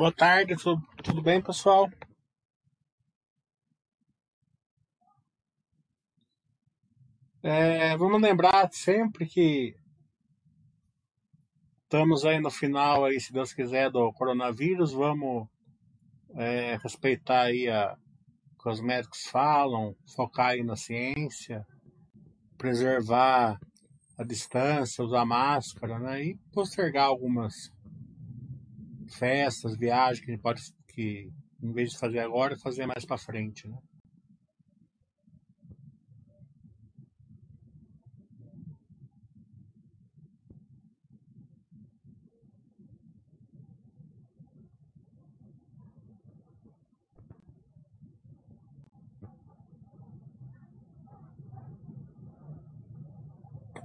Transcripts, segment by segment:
Boa tarde, tudo, bem, pessoal? É, vamos lembrar sempre que estamos aí no final, aí, se Deus quiser, do coronavírus. Vamos é, respeitar aí a, o que os médicos falam, focar aí na ciência, preservar a distância, usar máscara, né? E postergar algumas festas, viagens que a gente pode, que em vez de fazer agora, fazer mais para frente, né?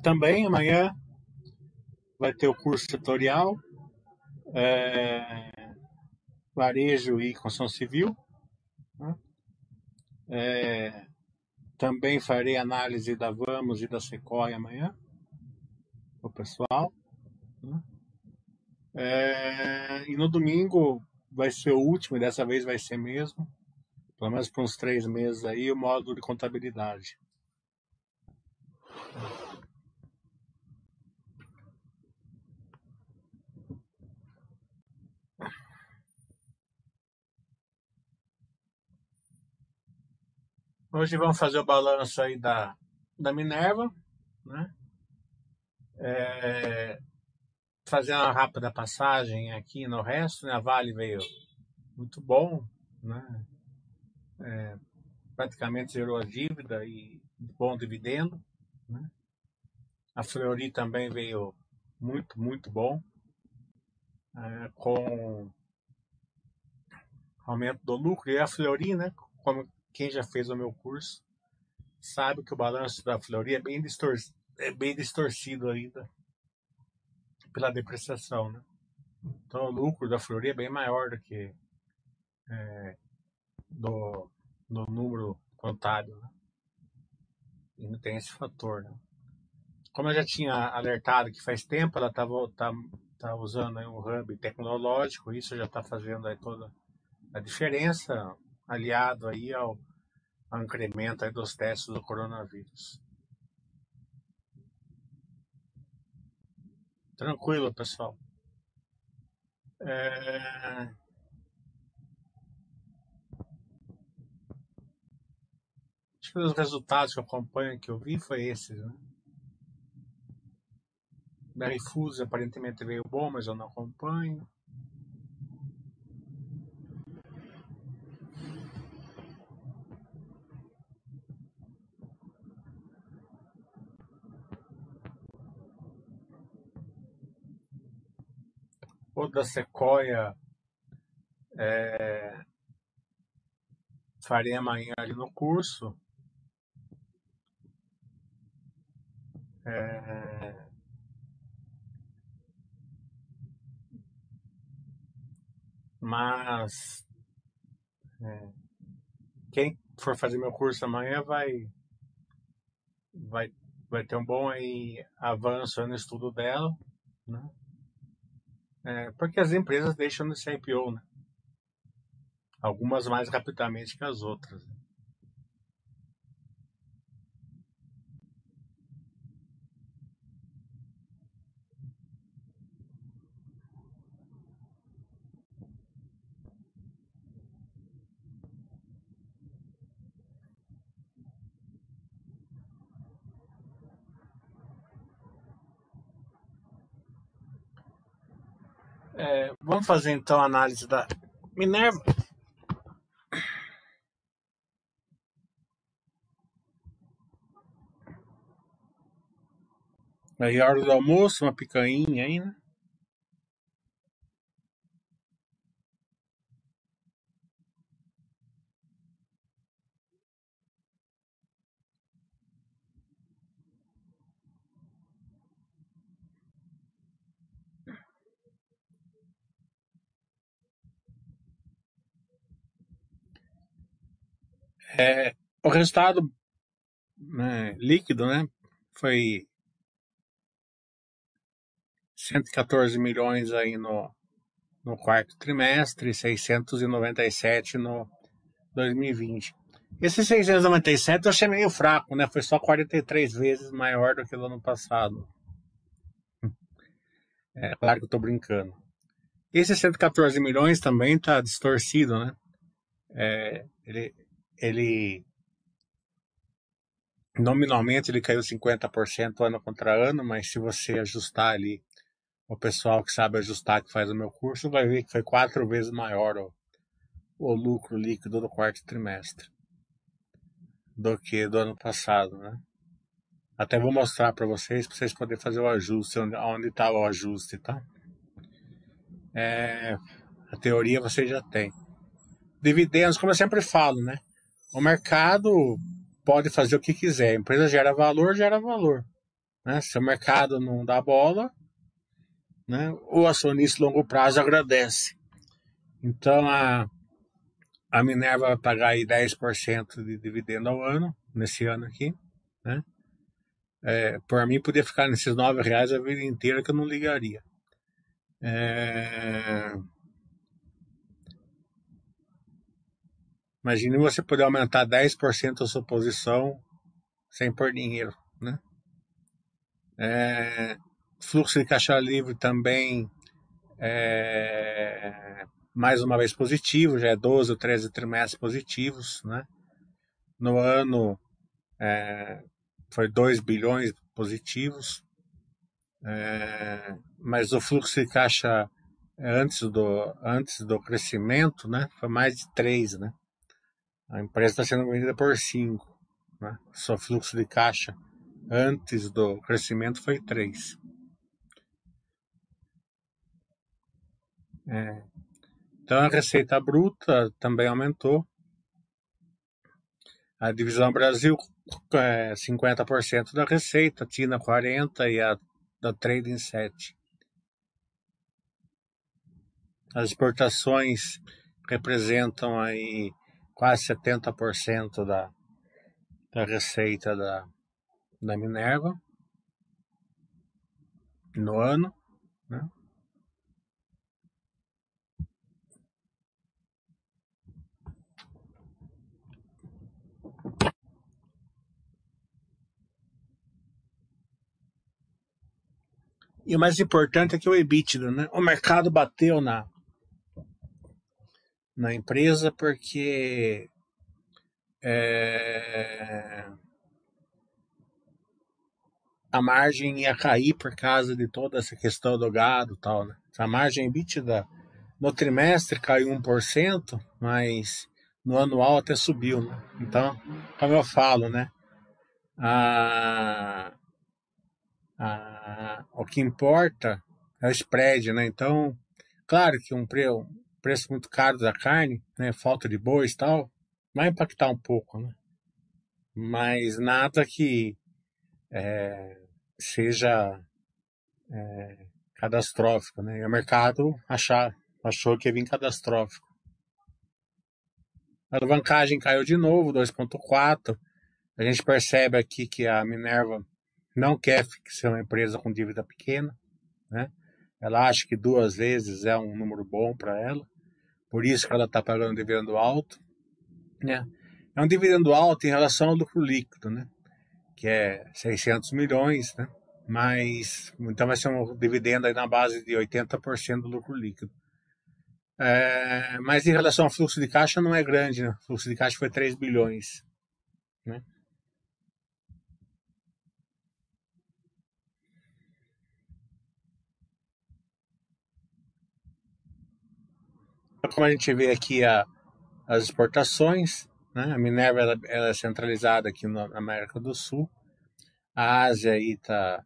Também amanhã vai ter o curso tutorial, é, varejo e construção civil. Né? É, também farei análise da Vamos e da Sequoia amanhã, o pessoal. Né? É, e no domingo vai ser o último, e dessa vez vai ser mesmo, pelo menos por uns três meses aí, o módulo de contabilidade. Hoje vamos fazer o balanço aí da, da Minerva, né? É, fazer uma rápida passagem aqui no resto, né? A Vale veio muito bom, né? É, praticamente zerou a dívida e bom dividendo, né? A Fleury também veio muito, muito bom, é, com aumento do lucro. E a Fleury, né? Como quem já fez o meu curso sabe que o balanço da Fleury é bem, distor é bem distorcido ainda pela depreciação, né? Então o lucro da Fleury é bem maior do que é, do, do número contábil, né? E não tem esse fator, né? Como eu já tinha alertado que faz tempo ela estava tá, tá usando um hub tecnológico, isso já está fazendo aí toda a diferença aliado aí ao, ao incremento aí dos testes do coronavírus. Tranquilo, pessoal. É... Acho que os resultados que eu acompanho, que eu vi, foi esses, né? Foods aparentemente veio bom, mas eu não acompanho. o da Sequoia é, farei amanhã ali no curso. É, mas é, quem for fazer meu curso amanhã vai vai vai ter um bom aí avanço no estudo dela, né? É, porque as empresas deixam de ser IPO, né? Algumas mais rapidamente que as outras. Né? É, vamos fazer então a análise da Minerva. Aí, hora do almoço, uma picanha aí, né? É, o resultado né, líquido, né, foi 114 milhões aí no, no quarto trimestre, 697 no 2020. Esse 697 eu achei meio fraco, né? Foi só 43 vezes maior do que o ano passado. É claro que eu estou brincando. Esse 114 milhões também está distorcido, né? É, ele, ele nominalmente ele caiu 50% ano contra ano, mas se você ajustar ali o pessoal que sabe ajustar que faz o meu curso vai ver que foi quatro vezes maior o, o lucro líquido do quarto trimestre do que do ano passado, né? Até vou mostrar para vocês, para vocês poderem fazer o ajuste, onde está o ajuste, tá? É, a teoria você já tem. Dividendos, como eu sempre falo, né? O mercado pode fazer o que quiser. A empresa gera valor, gera valor. Né? Se o mercado não dá bola, né? o acionista longo prazo agradece. Então, a, a Minerva vai pagar aí 10% de dividendo ao ano, nesse ano aqui. Né? É, por mim, podia ficar nesses 9 reais a vida inteira que eu não ligaria. É... Imagine você poder aumentar 10% a sua posição sem pôr dinheiro, né? É... Fluxo de caixa livre também é... mais uma vez positivo, já é 12 ou 13 trimestres positivos, né? No ano é... foi 2 bilhões positivos, é... mas o fluxo de caixa antes do, antes do crescimento, né? Foi mais de 3, né? A empresa está sendo vendida por 5. Né? Seu fluxo de caixa antes do crescimento foi 3. É. Então a receita bruta também aumentou. A divisão Brasil é 50% da receita, Tina 40% e a da Trading 7%. As exportações representam aí quase 70% da, da receita da, da Minerva no ano. Né? E o mais importante é que o EBITDA, né? O mercado bateu na, na empresa porque é, a margem ia cair por causa de toda essa questão do gado tal, né? A margem EBITDA no trimestre caiu 1%, mas no anual até subiu, né? Então, como eu falo, né? A, a, o que importa é o spread, né? Então, claro que um, preço muito caro da carne, né, falta de bois e tal, vai impactar um pouco, né? Mas nada que é, seja é, catastrófico, né? E o mercado achar, achou que ia vir catastrófico. A alavancagem caiu de novo, 2,4. A gente percebe aqui que a Minerva não quer ser uma empresa com dívida pequena, né? Ela acha que duas vezes é um número bom para ela. Por isso que ela está pagando um dividendo alto. Né? É um dividendo alto em relação ao lucro líquido, né? que é 600 milhões, né? mas então vai ser um dividendo aí na base de 80% do lucro líquido. É, mas em relação ao fluxo de caixa não é grande, né? O fluxo de caixa foi 3 bilhões. Né? Como a gente vê aqui a, as exportações, né? a Minerva ela, ela é centralizada aqui na América do Sul, a Ásia aí está,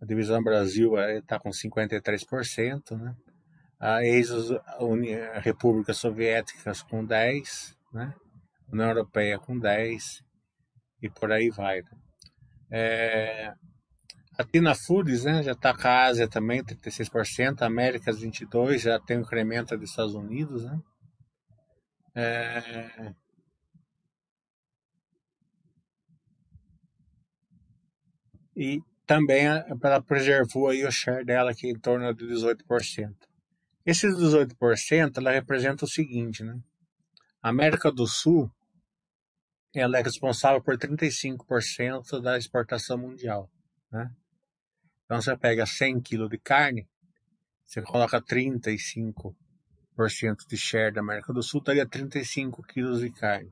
a divisão Brasil está com 53%, né? a ex a República Soviética com 10%, né? a União Europeia com 10% e por aí vai. Né? É, Aqui na Foods, né, já está com a Ásia também, 36%, Américas 22%, já tem um incremento dos Estados Unidos, né? É... E também ela preservou aí o share dela aqui em torno de 18%. Esses 18% ela representa o seguinte, né? A América do Sul ela é responsável por 35% da exportação mundial, né? Então você pega 100 kg de carne, você coloca 35% de share da América do Sul, daria 35 quilos de carne.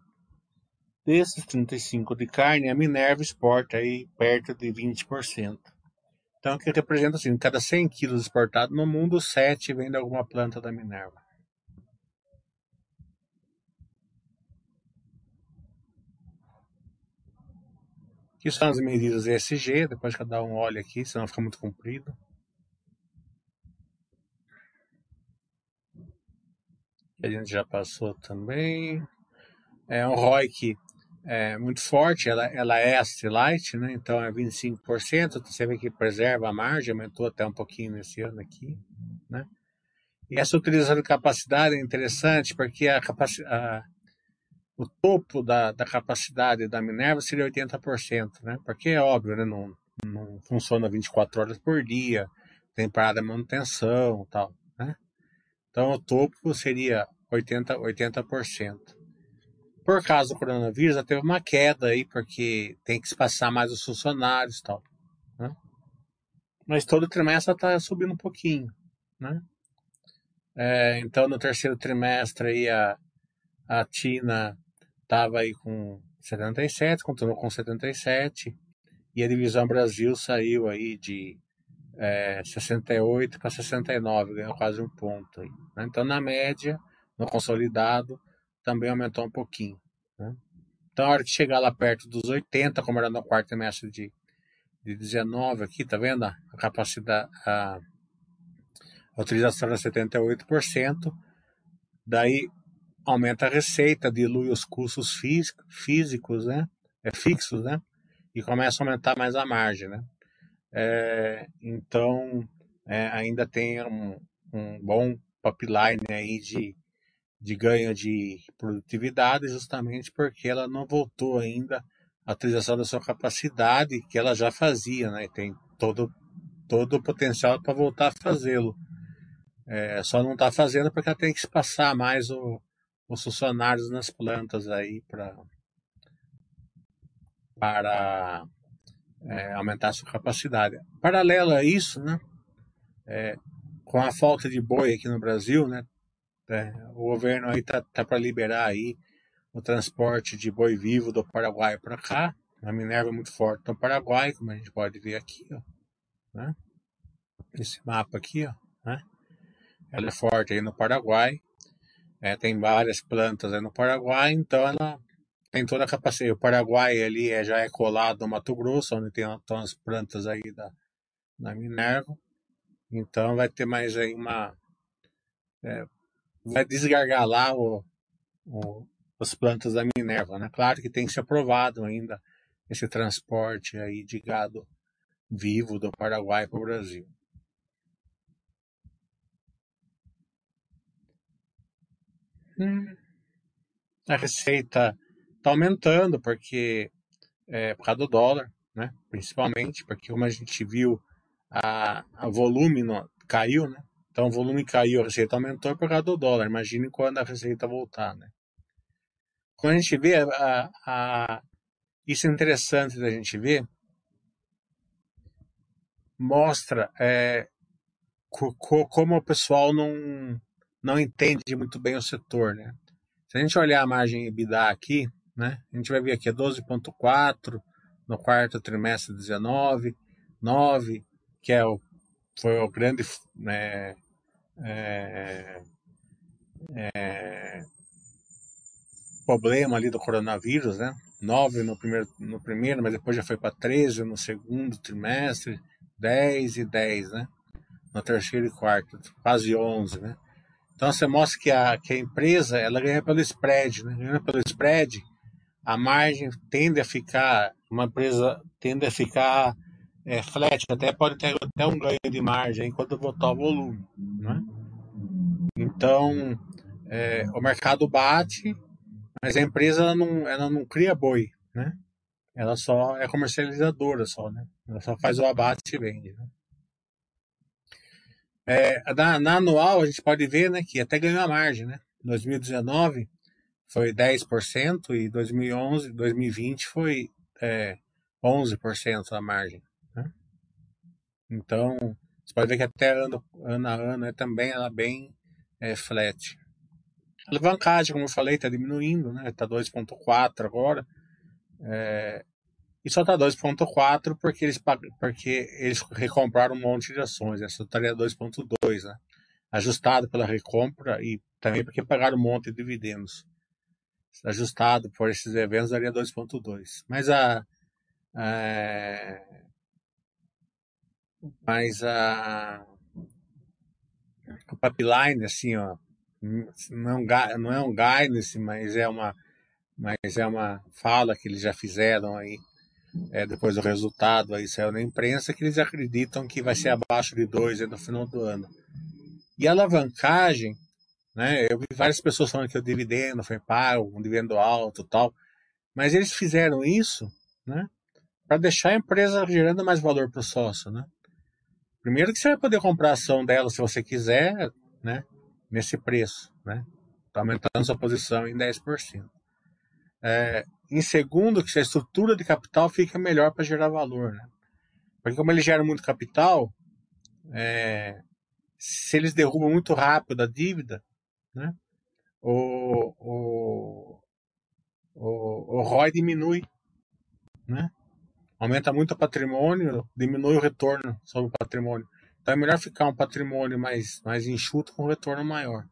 Desses 35 de carne, a Minerva exporta aí perto de 20%. Então, que representa assim, cada 100 quilos exportados no mundo, 7 vem de alguma planta da Minerva. Aqui são as medidas ESG, depois cada um olha aqui, senão fica muito comprido. a gente já passou também. É um ROIC é, muito forte, ela, ela é asset light, né? então é 25%, você vê que preserva a margem, aumentou até um pouquinho nesse ano aqui. Né? E essa utilização de capacidade é interessante porque a, a o topo da, da capacidade da Minerva seria 80%, né? Porque é óbvio, né? Não, não funciona 24 horas por dia, tem parada de manutenção tal, né? Então o topo seria 80%. 80%. Por causa do coronavírus, já teve uma queda aí, porque tem que espaçar mais os funcionários tal, né? Mas todo trimestre está subindo um pouquinho, né? É, então no terceiro trimestre aí a, a Tina estava aí com 77, continuou com 77, e a divisão Brasil saiu aí de é, 68 para 69, ganhou quase um ponto. Aí, né? Então, na média, no consolidado, também aumentou um pouquinho. Né? Então, a hora que chegar lá perto dos 80, como era no quarto trimestre de, de 19 aqui, tá vendo? A capacidade, a, a utilização era 78%, daí aumenta a receita, dilui os custos físicos, né? É, fixos, né? E começa a aumentar mais a margem, né? É, então, é, ainda tem um, um bom pipeline aí de, de ganho de produtividade, justamente porque ela não voltou ainda à utilização da sua capacidade, que ela já fazia, né? E tem todo, todo o potencial para voltar a fazê-lo. É, só não está fazendo porque ela tem que passar mais o, os funcionários nas plantas aí pra, para é, aumentar a sua capacidade. Paralelo a isso, né, é, com a falta de boi aqui no Brasil, né, é, o governo aí tá, tá para liberar aí o transporte de boi vivo do Paraguai para cá. A Minerva é muito forte no Paraguai, como a gente pode ver aqui, ó, né? Esse mapa aqui, ó, né? Ela é forte aí no Paraguai. É, tem várias plantas no Paraguai, então ela tem toda a capacidade. O Paraguai ali é, já é colado no Mato Grosso, onde tem estão as plantas aí da, da Minerva. Então vai ter mais aí uma. É, vai desgargalar o, o, as plantas da Minerva, né? Claro que tem que ser aprovado ainda esse transporte aí de gado vivo do Paraguai para o Brasil. A receita está aumentando porque é, por causa do dólar, né? Principalmente porque como a gente viu a, a volume no, caiu, né? Então o volume caiu, a receita aumentou por causa do dólar. Imagine quando a receita voltar, né? Quando a gente vê a, a, isso é interessante da gente ver, mostra é, co, co, como o pessoal não não entende muito bem o setor, né? Se a gente olhar a margem EBITDA aqui, né? A gente vai ver aqui é 12.4 no quarto trimestre 19, 9, que é o foi o grande né, é, é, problema ali do coronavírus, né? 9 no primeiro, no primeiro, mas depois já foi para 13 no segundo trimestre, 10 e 10, né? No terceiro e quarto, quase 11, né? Então você mostra que a, que a empresa ela ganha pelo spread, né? Ganha pelo spread, a margem tende a ficar, uma empresa tende a ficar é, flat, até pode ter até um ganho de margem enquanto voltar o volume, né? Então é, o mercado bate, mas a empresa ela não, ela não cria boi, né? Ela só é comercializadora só, né? Ela só faz o abate e vende, né? É, na, na, anual, a gente pode ver né, que até ganhou a margem. Né? 2019 foi 10% e 2011, 2020 foi é, 11% a margem. Né? Então, você pode ver que até ano, ano a ano é também ela bem é, flat. A alavancagem, como eu falei, está diminuindo, né? Está 2,4 agora. É, e só está 2,4 porque eles, porque eles recompraram um monte de ações. Essa estaria 2,2, né? Ajustado pela recompra e também porque pagaram um monte de dividendos. Ajustado por esses eventos daria 2,2. Mas a. É, mas a. O pipeline, assim, ó, não não é um guidance, mas é uma, mas é uma fala que eles já fizeram aí é, depois do resultado aí saiu na imprensa, que eles acreditam que vai ser abaixo de 2 no final do ano. E a alavancagem, né, eu vi várias pessoas falando que o dividendo foi pago, um dividendo alto tal, mas eles fizeram isso né, para deixar a empresa gerando mais valor para o sócio. Né? Primeiro que você vai poder comprar a ação dela se você quiser, né, nesse preço, né, tá aumentando sua posição em 10%. É, em segundo, que a estrutura de capital fica melhor para gerar valor. Né? Porque como ele gera muito capital, é, se eles derrubam muito rápido a dívida, né, o, o, o, o ROI diminui. Né? Aumenta muito o patrimônio, diminui o retorno sobre o patrimônio. Então é melhor ficar um patrimônio mais, mais enxuto com um retorno maior.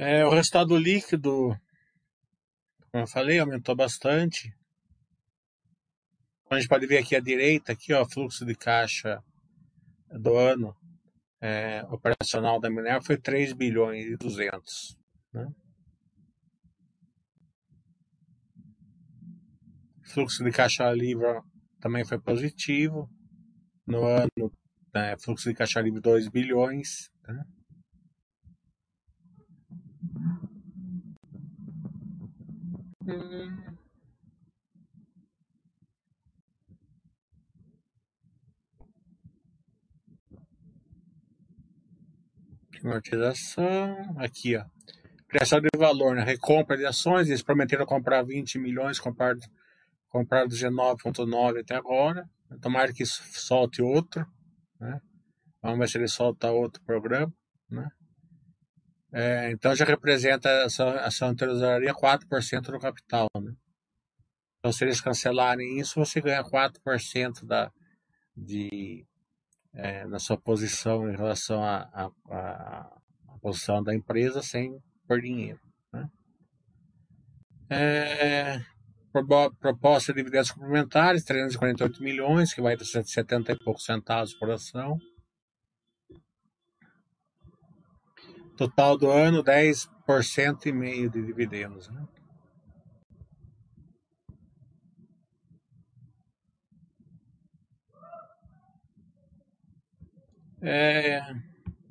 É, o resultado líquido, como eu falei, aumentou bastante. A gente pode ver aqui à direita, aqui, ó, fluxo de caixa do ano é, operacional da Minerva foi 3 bilhões e 200. Né? Fluxo de caixa livre também foi positivo. No ano, né, fluxo de caixa livre 2 bilhões. Né? Amortização, aqui ó. Criação de valor, né? Recompra de ações, eles prometeram comprar 20 milhões, compraram, compraram 19,9 até agora. Tomara que solte outro, né? Vamos ver se ele solta outro programa, né? É, então já representa essa ação tesouraria 4% do capital, né? Então, se eles cancelarem isso, você ganha 4% da, de, é, na sua posição em relação à posição da empresa sem por dinheiro. Né? É, proposta de dividendos complementares, 348 milhões, que vai de 70 e poucos centavos por ação. Total do ano, 10% e meio de dividendos. Né? É,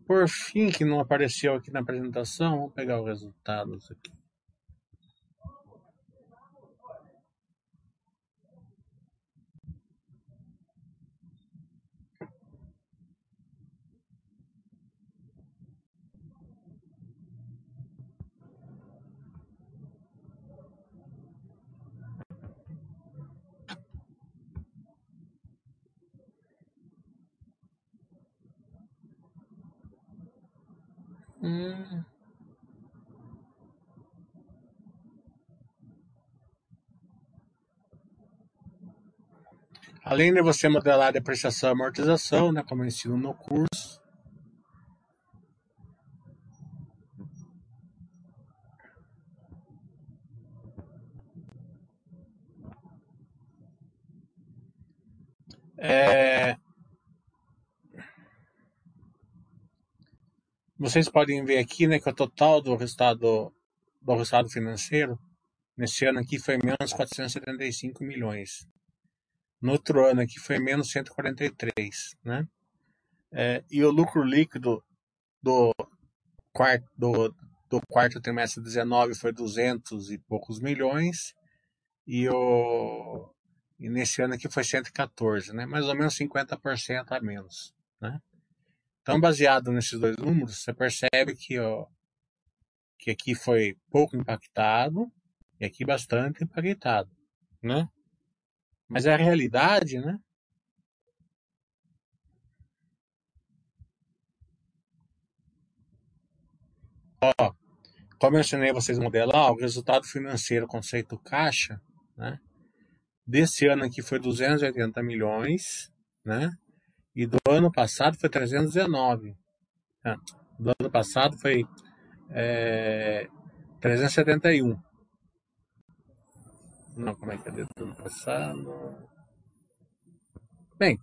por fim, que não apareceu aqui na apresentação, vamos pegar os resultados aqui. Hum. Além de você modelar depreciação e amortização, né, como eu ensino no curso, é, Vocês podem ver aqui, né, que o total do resultado do resultado financeiro nesse ano aqui foi menos 475 milhões. No outro ano aqui foi menos 143, né? É, e o lucro líquido do quarto do, do quarto trimestre 19 foi 200 e poucos milhões e o e nesse ano aqui foi 114, né? Mais ou menos 50% a menos, né? Então, baseado nesses dois números, você percebe que, ó, que aqui foi pouco impactado e aqui bastante impactado, né? Mas é a realidade, né? Ó, como eu ensinei vocês modelar, o resultado financeiro, conceito caixa, né? Desse ano aqui foi 280 milhões, né? E do ano passado foi 319. É, do ano passado foi é, 371. Não, como é que é do ano passado? Bem,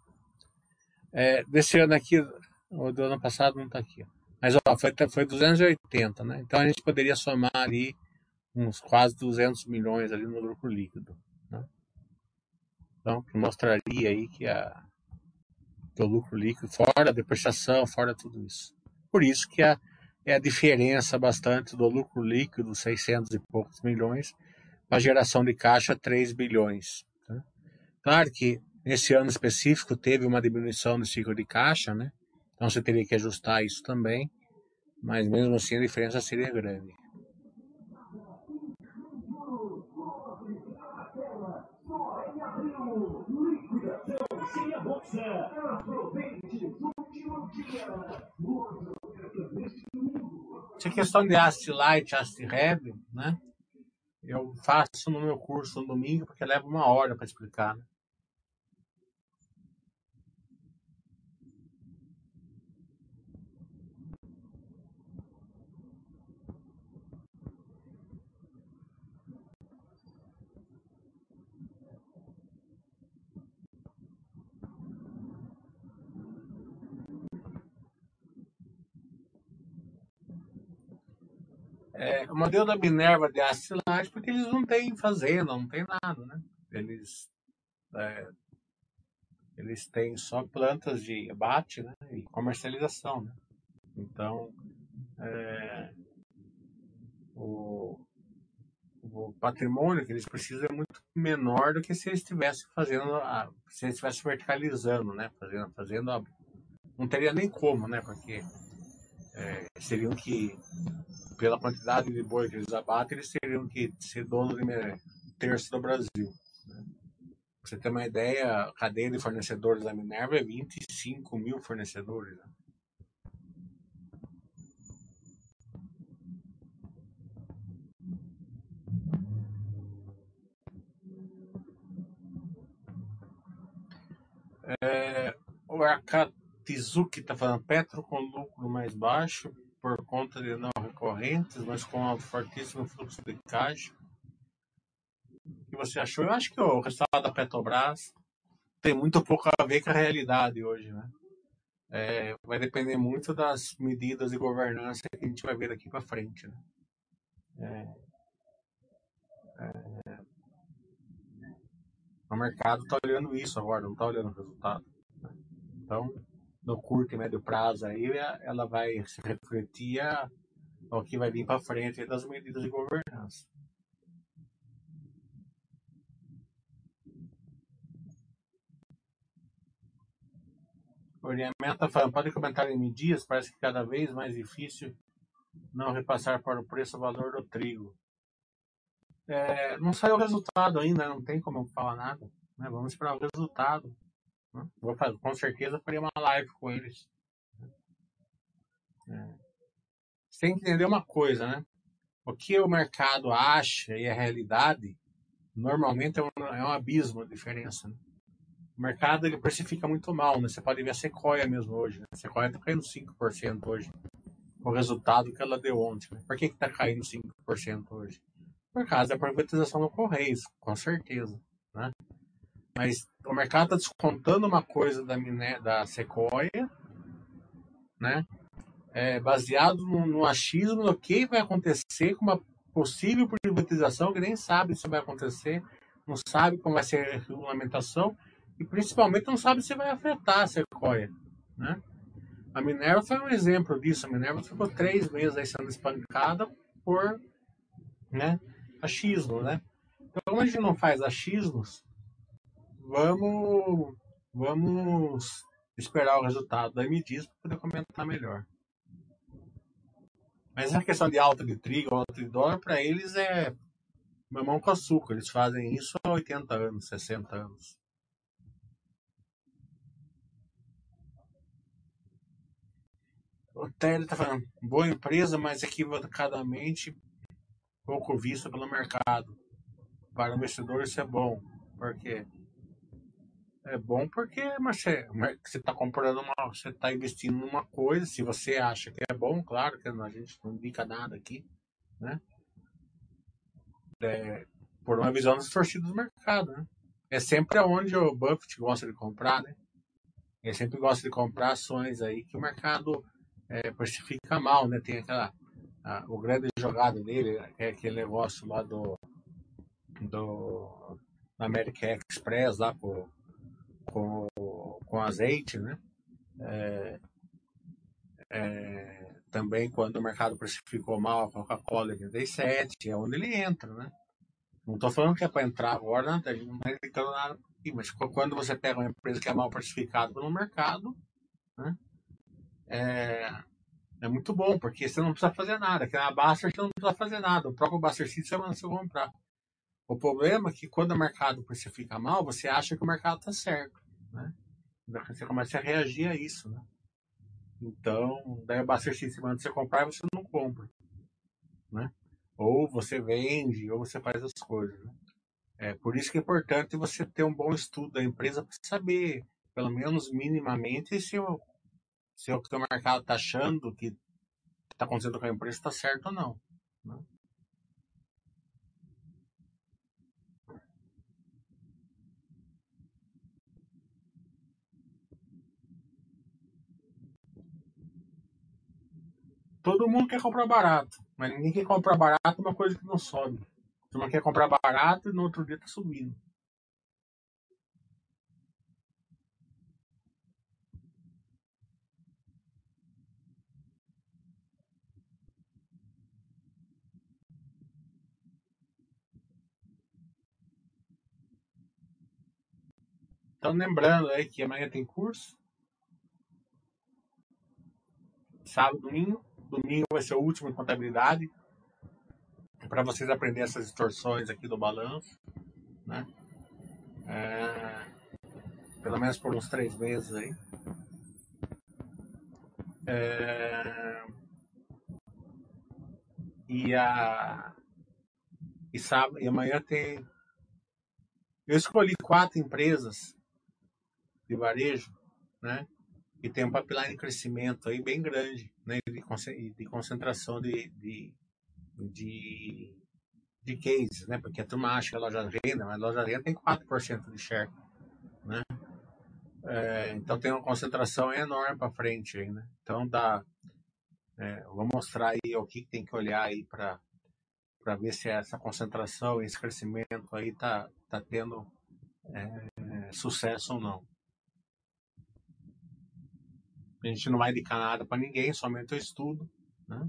é, desse ano aqui, o do ano passado não está aqui. Mas ó, foi, foi 280, né? Então a gente poderia somar ali uns quase 200 milhões ali no lucro líquido. Né? Então, que mostraria aí que, a, o lucro líquido, fora a depreciação, fora tudo isso. Por isso que a, é a diferença bastante do lucro líquido, 600 e poucos milhões, para a geração de caixa, 3 bilhões. Tá? Claro que nesse ano específico teve uma diminuição do ciclo de caixa, né? Então você teria que ajustar isso também, mas mesmo assim a diferença seria grande. Essa questão de Ast Light, Ast Heavy, né? Eu faço no meu curso no domingo porque leva uma hora para explicar. Né? É, o modelo da Minerva de astilagem, porque eles não têm fazenda, não tem nada, né? Eles, é, eles têm só plantas de abate né? e comercialização, né? Então, é, o, o patrimônio que eles precisam é muito menor do que se eles estivessem fazendo, a, se eles estivessem verticalizando, né? Fazendo, fazendo a, não teria nem como, né? Porque é, que pela quantidade de boi que eles abatem, eles teriam que ser dono de terço do Brasil. Né? Pra você ter uma ideia, a cadeia de fornecedores da Minerva é 25 mil fornecedores. Né? É, o Akatizuki está falando Petro com lucro mais baixo por conta de não recorrentes, mas com um fortíssimo fluxo de caixa. O que você achou? Eu acho que o resultado da Petrobras tem muito pouco a ver com a realidade hoje, né? É, vai depender muito das medidas de governança que a gente vai ver daqui para frente. Né? É, é, o mercado está olhando isso agora, não está olhando o resultado. Né? Então, no curto e médio prazo aí, ela vai se refletir ao que vai vir para frente das medidas de governança. O ordenamento está falando, pode comentar em medidas, parece que cada vez mais difícil não repassar para o preço o valor do trigo. É, não saiu o resultado ainda, não tem como falar nada. Né? Vamos esperar o resultado. Vou fazer, com certeza farei uma live com eles. É. Você tem que entender uma coisa, né? O que o mercado acha e a realidade normalmente é um, é um abismo de diferença. Né? O mercado ele precifica muito mal, né? Você pode ver a Sequoia mesmo hoje. Né? A Sequoia está caindo 5% hoje. O resultado que ela deu ontem. Né? Por que está caindo 5% hoje? Por causa da privatização do Correios, com certeza. Né? Mas o mercado está descontando uma coisa da, miné, da Sequoia, né? É, baseado no, no, achismo do que vai acontecer com uma possível privatização que nem sabe se vai acontecer, não sabe como vai ser a regulamentação e principalmente não sabe se vai afetar a Sequoia, né? A Minerva foi um exemplo disso. A Minerva ficou três meses aí sendo espancada por né, achismo, né? Então, como a gente não faz achismos, vamos, vamos esperar o resultado da MDIS para poder comentar melhor. Mas a questão de alta de trigo, alta de dólar, para eles é mamão com açúcar. Eles fazem isso há 80 anos, 60 anos. O Télio está falando, boa empresa, mas equivocadamente pouco vista pelo mercado. Para o investidor isso é bom. Por quê? É bom porque você está comprando uma. Você está investindo numa coisa, se você acha que é bom, claro que a gente não indica nada aqui, né? É, por uma visão distorcida do mercado, né? É sempre aonde o Buffett gosta de comprar, né? Ele sempre gosta de comprar ações aí que o mercado é, precifica mal, né? Tem aquela. A, o grande jogada dele é aquele negócio lá do. do American Express lá com, com, com azeite, né? É, é, também quando o mercado precificou mal a Coca-Cola em 87, é onde ele entra, né? Não estou falando que é para entrar agora, né? a gente não está indicando nada aqui, mas quando você pega uma empresa que é mal precificada pelo mercado, né? é, é muito bom, porque você não precisa fazer nada. Que na Baster você não precisa fazer nada. O próprio Baster City você manda você comprar. O problema é que quando o mercado precifica mal, você acha que o mercado está certo. Né? Você começa a reagir a isso. Né? Então, daí o Baster City manda você comprar e você não compra. Né? Ou você vende, ou você faz as coisas. Né? É por isso que é importante você ter um bom estudo da empresa para saber, pelo menos minimamente, se o se o que o mercado está achando que está acontecendo com a empresa está certo ou não. Né? Todo mundo quer comprar barato, mas ninguém quer comprar barato uma coisa que não sobe. Você não quer comprar barato e no outro dia está subindo. Então, lembrando aí que amanhã tem curso. Sábado, domingo. Domingo vai ser o último em contabilidade. Para vocês aprenderem essas distorções aqui do balanço. Né? É, pelo menos por uns três meses aí. É, e, a, e, sábado, e amanhã tem. Eu escolhi quatro empresas de varejo, né? E tem um pipeline de crescimento aí bem grande, né? De, concentração de, de, de, de cases, né? Porque a turma acha que a loja renda, mas a loja renda tem 4% de share, né? É, então tem uma concentração enorme para frente aí, né? Então dá, é, vou mostrar aí o que tem que olhar aí para para ver se essa concentração, esse crescimento aí tá tá tendo é, sucesso ou não. A gente não vai indicar nada para ninguém, somente o estudo. Né?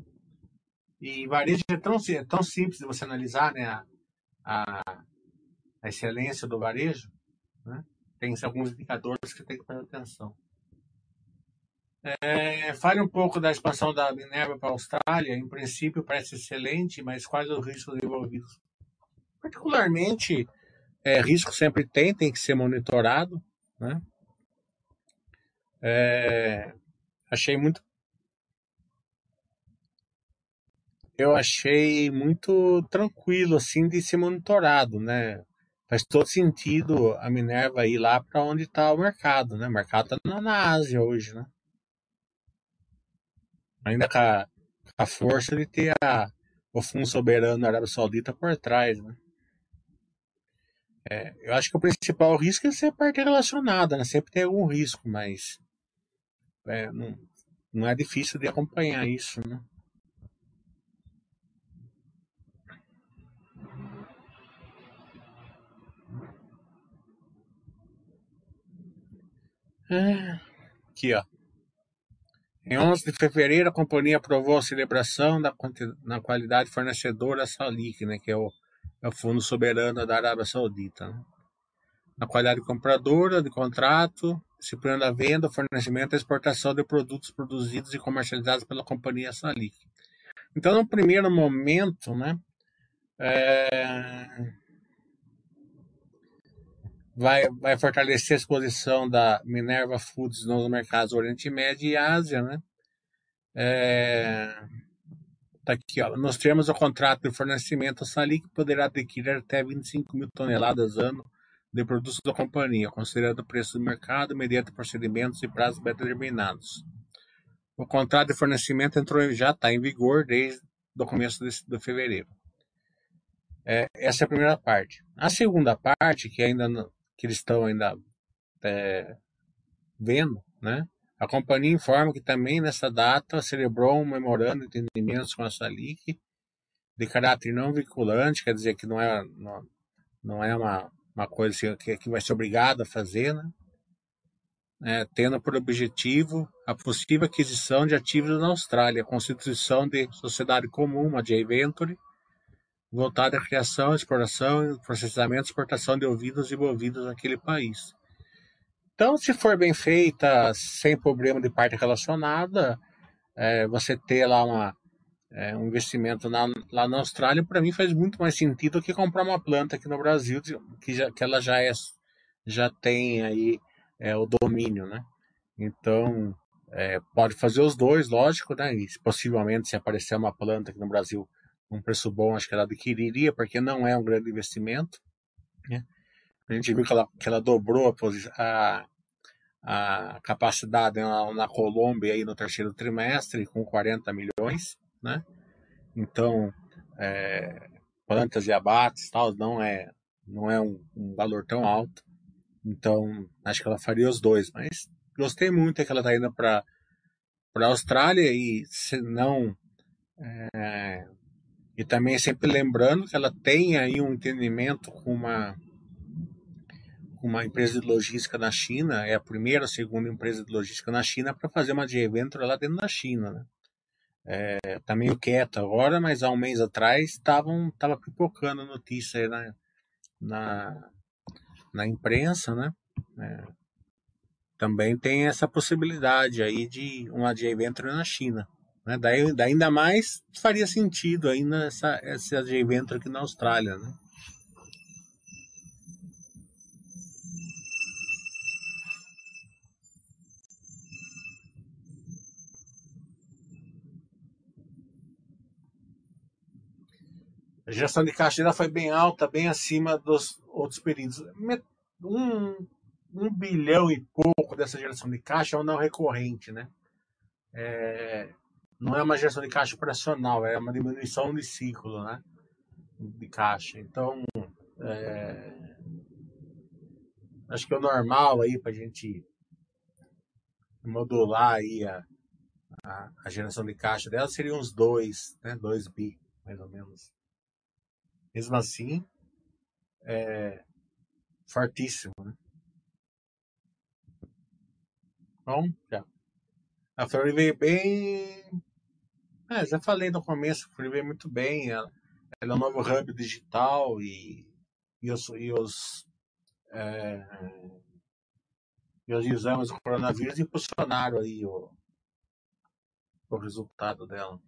E varejo é tão, é tão simples de você analisar né, a, a, a excelência do varejo. Né? Tem alguns indicadores que tem que prestar atenção. É, fale um pouco da expansão da Minerva para a Austrália. Em princípio, parece excelente, mas quais os riscos envolvidos? Particularmente, é, risco sempre tem, tem que ser monitorado. Né? É, achei muito. Eu achei muito tranquilo, assim, de ser monitorado, né? Faz todo sentido a Minerva ir lá para onde está o mercado, né? O mercado está na Ásia hoje, né? Ainda com a, com a força de ter a, o Fundo Soberano da Arábia Saudita por trás, né? É, eu acho que o principal risco é ser parte relacionada, né? Sempre tem algum risco, mas é, não, não é difícil de acompanhar isso, né? É, aqui, ó. Em 11 de fevereiro, a companhia aprovou a celebração da, na qualidade fornecedora Salik, né, que é o, é o Fundo Soberano da Arábia Saudita. Né? Na qualidade compradora de contrato, disciplinando a venda, o fornecimento e a exportação de produtos produzidos e comercializados pela companhia Salik. Então, no primeiro momento, né, é, vai, vai fortalecer a exposição da Minerva Foods nos mercados Oriente Médio e Ásia, né? É, tá aqui, ó. Nos termos do contrato de fornecimento, a Salik poderá adquirir até 25 mil toneladas ano de produtos da companhia, considerando o preço do mercado, mediante procedimentos e prazos determinados. O contrato de fornecimento entrou, já está em vigor desde o começo de, de fevereiro. É, essa é a primeira parte. A segunda parte, que ainda que eles estão ainda é, vendo, né? A companhia informa que também nessa data celebrou um memorando de entendimentos com a Salik de caráter não vinculante, quer dizer que não é, não, não é uma, uma coisa assim, que, que vai ser obrigado a fazer, né? É, tendo por objetivo a possível aquisição de ativos na Austrália, a constituição de sociedade comum, uma J Venture, voltada à criação, exploração, processamento e exportação de ouvidos e bovinos naquele país. Então, se for bem feita, sem problema de parte relacionada, é, você ter lá uma, é, um investimento na, lá na Austrália, para mim faz muito mais sentido do que comprar uma planta aqui no Brasil, que, já, que ela já, é, já tem aí é, o domínio, né? Então, é, pode fazer os dois, lógico, né? E possivelmente, se aparecer uma planta aqui no Brasil um preço bom, acho que ela adquiriria, porque não é um grande investimento. Né? A gente viu que ela, que ela dobrou a, a, a capacidade na, na Colômbia aí no terceiro trimestre, com 40 milhões. Né? Então, é, plantas e abates tal, não é, não é um, um, valor tão alto. Então, acho que ela faria os dois, mas gostei muito que ela está indo para a Austrália e se não é, e também sempre lembrando que ela tem aí um entendimento com uma, uma empresa de logística na China, é a primeira ou segunda empresa de logística na China para fazer uma de evento lá dentro da China, né? É, tá meio quieto agora, mas há um mês atrás estavam tava pipocando notícia aí na, na, na imprensa, né? É, também tem essa possibilidade aí de uma de evento na China. Né? Daí, daí ainda mais faria sentido ainda essa, esse evento aqui na Austrália. Né? A geração de caixa dela foi bem alta, bem acima dos outros períodos. Um, um bilhão e pouco dessa geração de caixa é um não recorrente, né? É, não é uma gestão de caixa operacional, é uma diminuição de ciclo, né? De caixa. Então, é... acho que é normal aí para a gente modular aí a, a, a, geração de caixa dela seria uns 2, né? 2 bi, mais ou menos. Mesmo assim, é fortíssimo, né? Bom, já. A Flori veio bem é, já falei no começo, o Freeway é muito bem. Ela, ela é um novo hub digital e, e os, e os, é, e os exames do coronavírus impulsionaram aí o, o resultado dela.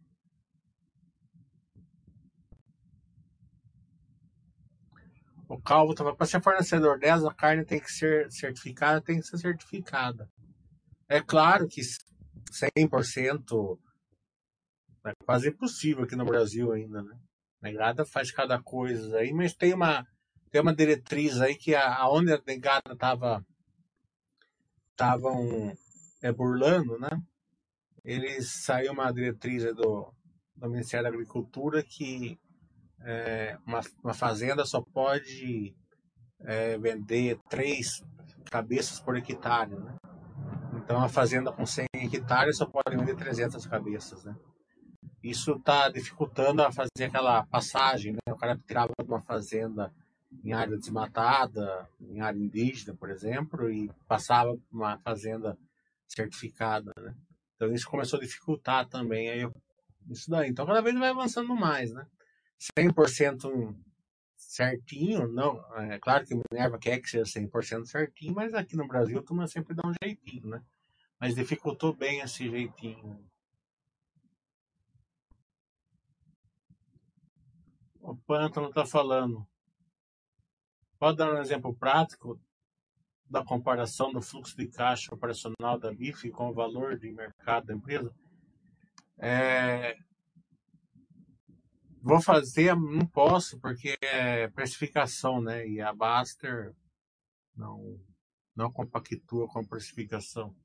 O Calvo estava para ser fornecedor dessa, a carne tem que ser certificada, tem que ser certificada. É claro que 100% é quase impossível aqui no Brasil ainda, né? Negada faz cada coisa aí, mas tem uma, tem uma diretriz aí que a, aonde a negada tava estavam é, burlando, né? Eles saiu uma diretriz do, do Ministério da Agricultura que é, uma, uma fazenda só pode é, vender três cabeças por hectare, né? Então, a fazenda com 100 hectares só pode vender 300 cabeças, né? Isso está dificultando a fazer aquela passagem, né? O cara tirava de uma fazenda em área desmatada, em área indígena, por exemplo, e passava para uma fazenda certificada, né? Então isso começou a dificultar também aí, isso daí. Então cada vez vai avançando mais, né? 100% certinho, não. É claro que Minerva quer que seja 100% certinho, mas aqui no Brasil turma sempre dá um jeitinho, né? Mas dificultou bem esse jeitinho. O Pântano está falando. Pode dar um exemplo prático da comparação do fluxo de caixa operacional da BIF com o valor de mercado da empresa? É, vou fazer, não posso, porque é precificação, né? E a Baster não, não compactua com a precificação.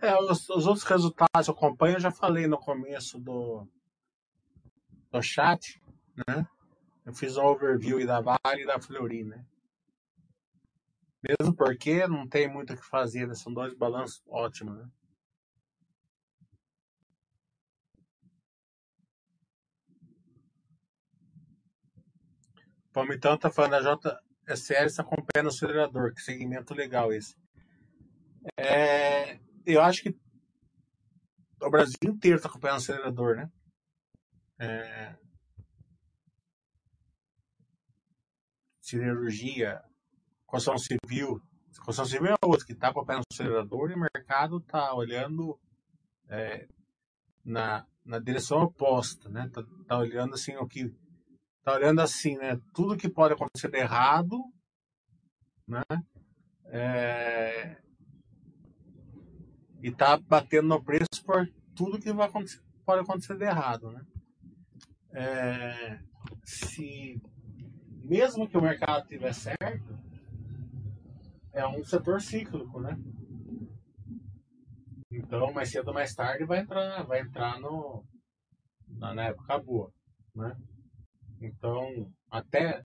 É, os, os outros resultados eu acompanho, eu já falei no começo do, do chat, né? Eu fiz um overview da Vale e da Fleury, né? Mesmo porque não tem muito o que fazer, né? São dois balanços ótimos, né? Palmitão tá falando a JSL está acompanhando o acelerador, que segmento legal esse. É, eu acho que o Brasil inteiro está acompanhando o acelerador, né? É... Construção civil. Construção civil é outro que está acompanhando o acelerador e o mercado está olhando é, na, na direção oposta, né? Tá, tá, olhando assim o que tá olhando assim, né? Tudo que pode acontecer de errado, né? É, e tá batendo no preço por tudo que vai acontecer, pode acontecer de errado, né? É, se mesmo que o mercado estiver certo, é um setor cíclico, né? Então, mais cedo ou mais tarde vai entrar, vai entrar no na, época boa, né? Então, até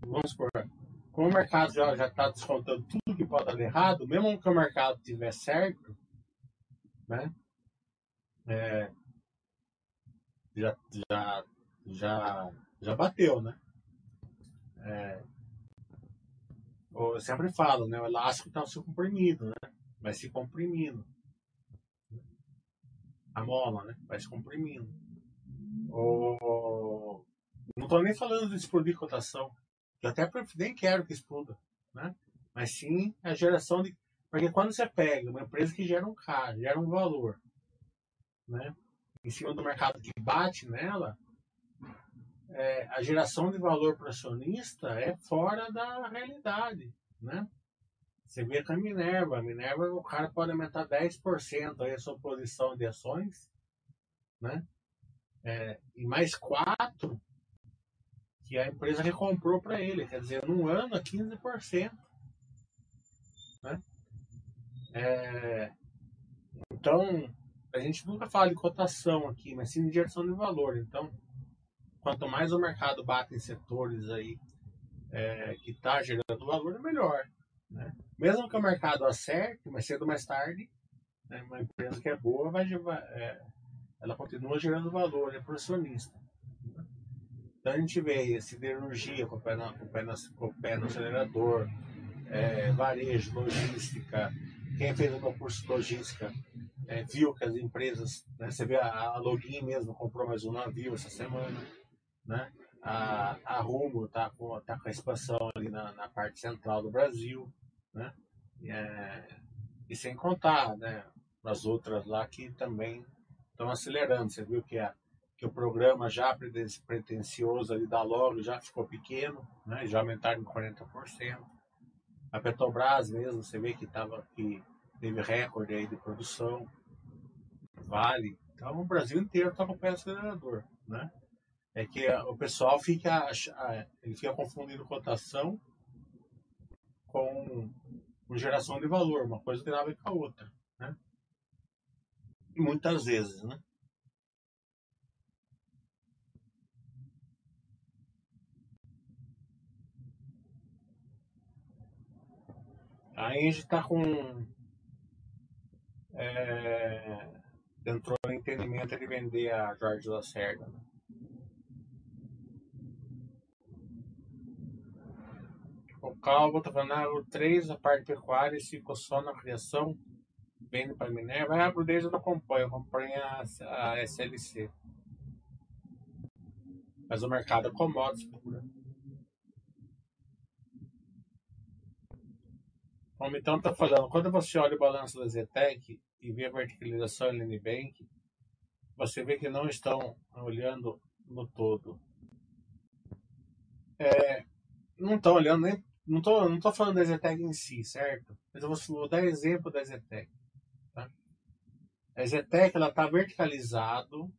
vamos supor, como o mercado já está descontando tudo que pode dar errado, mesmo que o mercado estiver certo, né? É, já, já, já, já bateu, né? É, eu sempre falo, né? O elástico está se comprimindo, né? Vai se comprimindo. A mola, né? Vai se comprimindo. O... Não estou nem falando de explodir cotação. Eu até nem quero que exploda, né? Mas sim a geração de. Porque quando você pega uma empresa que gera um caro, gera um valor, né? Em cima do mercado que bate nela, é, a geração de valor para acionista é fora da realidade, né? Você vê com a Minerva. A Minerva, o cara pode aumentar 10% aí a sua posição de ações, né? É, e mais 4 que a empresa recomprou para ele. Quer dizer, num ano, 15%. Né? É, então, a gente nunca fala de cotação aqui, mas sim de geração de valor. Então, quanto mais o mercado bate em setores aí é, que está gerando valor, melhor. Né? Mesmo que o mercado acerte, mais cedo ou mais tarde, né, uma empresa que é boa, vai, é, ela continua gerando valor, é pro acionista. Então a gente vê siderurgia com o pé, com o pé, com o pé no acelerador, é, varejo, logística. Quem fez o meu curso de logística é, viu que as empresas, né, você vê a, a Login mesmo comprou mais um navio essa semana, né? A, a Rumo está com, tá com a expansão ali na, na parte central do Brasil, né? É, e sem contar, né, as outras lá que também estão acelerando. Você viu que a que o programa já pretensioso ali da Logo já ficou pequeno, né? já aumentaram em 40%. A Petrobras mesmo, você vê que, tava, que teve recorde aí de produção. Vale. Então o Brasil inteiro está com o pé acelerador. Né? É que o pessoal fica, ele fica confundindo cotação com, geração de valor. Uma coisa ver com a outra. Né? Muitas vezes, né? A gente está com. É, entrou no entendimento de vender a Jorge Lacerda. Né? O Calvo está falando, ah, o 3, a parte pecuária, ficou só na criação, vende para Minerva. Ah, a Brudez eu não acompanho, eu acompanho a, a SLC. Mas o mercado é commodities pura. Como então está falando, quando você olha o balanço da Zetec e vê a verticalização em Linibank, você vê que não estão olhando no todo. É, não estão olhando nem. Não estou não tô falando da Zetec em si, certo? Mas eu vou dar exemplo da Zetec. Tá? A Zetec está verticalizado,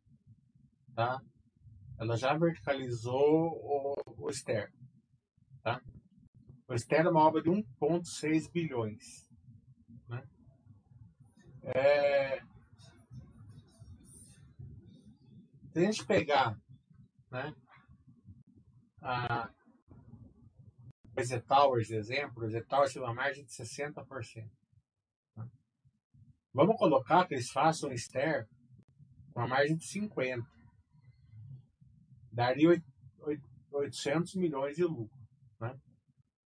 tá? Ela já verticalizou o, o externo, tá? Externo é uma obra de 1,6 bilhões. Né? É... Se a gente pegar né, a EZ Towers, exemplo, EZ Towers tem uma margem de 60%. Né? Vamos colocar que eles façam externo com uma margem de 50%. Daria 800 milhões de lucro.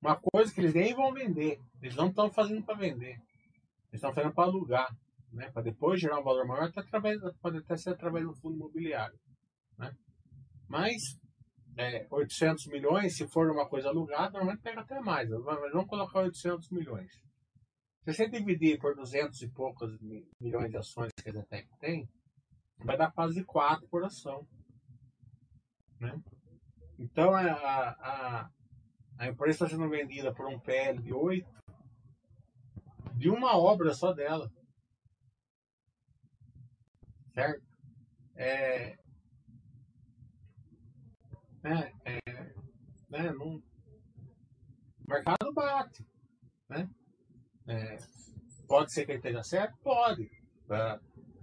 Uma coisa que eles nem vão vender. Eles não estão fazendo para vender. Eles estão fazendo para alugar. Né? Para depois gerar um valor maior, até através, pode até ser através do fundo imobiliário. Né? Mas é, 800 milhões, se for uma coisa alugada, normalmente pega até mais. Mas vamos colocar 800 milhões. Se você dividir por 200 e poucos milhões de ações que a Zetec tem, vai dar quase 4 por ação. Né? Então, a, a, a empresa está sendo vendida por um PL de 8 de uma obra só dela. Certo? É, é, é, né, não, o mercado bate. Né? É, pode ser que ele esteja certo? Pode.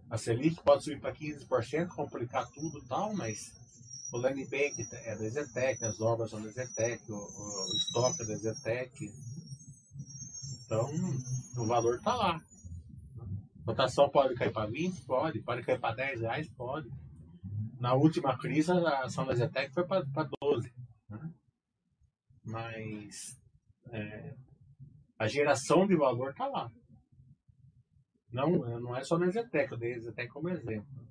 A Selic pode subir para 15%, complicar tudo e tal, mas o Land Bank é da Zetec, as obras são da Zetec, o, o, estoque é da Zetec. Então, o valor está lá. A cotação pode cair para 20? Pode. Pode cair para 10 reais? Pode. Na última crise, a ação da Zetec foi para 12. Né? Mas é, a geração de valor está lá. Não, não é só na Zetec, eu dei a Zetec como exemplo.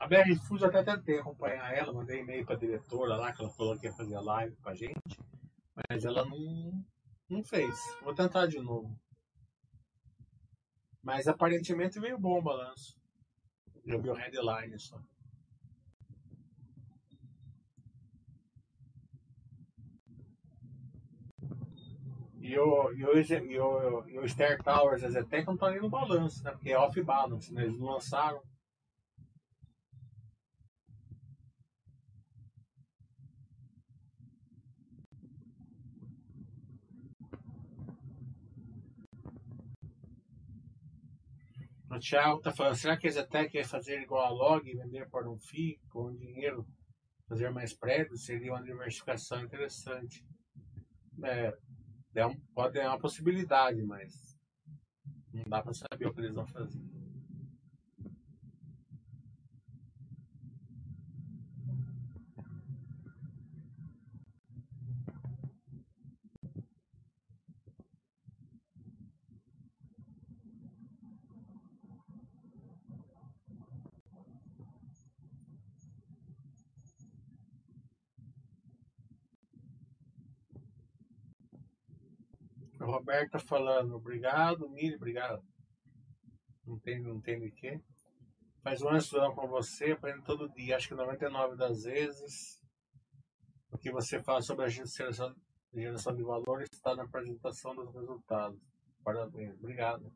A BR Foods até tentei acompanhar ela, mandei e-mail para a diretora lá, que ela falou que ia fazer live com a gente, mas ela não, não fez. Vou tentar de novo. Mas aparentemente veio bom o balanço. Eu vi o headline só. E o, e o, e o, e o Star Towers, a Zetec não estão ali no balanço, né? Porque é off-balance, né? Eles lançaram O Thiago está falando, será que a Zetec vai fazer igual a Log vender por um FII, com dinheiro, fazer mais prédios? Seria uma diversificação interessante. É, é um, pode ter uma possibilidade, mas não dá para saber o que eles vão fazer. Roberta falando, obrigado, Miri, obrigado. Não tem, não tem de quê. Faz um ano estudando com você, aprendendo todo dia. Acho que 99 das vezes o que você fala sobre a geração, geração de valor está na apresentação dos resultados. Parabéns. Obrigado.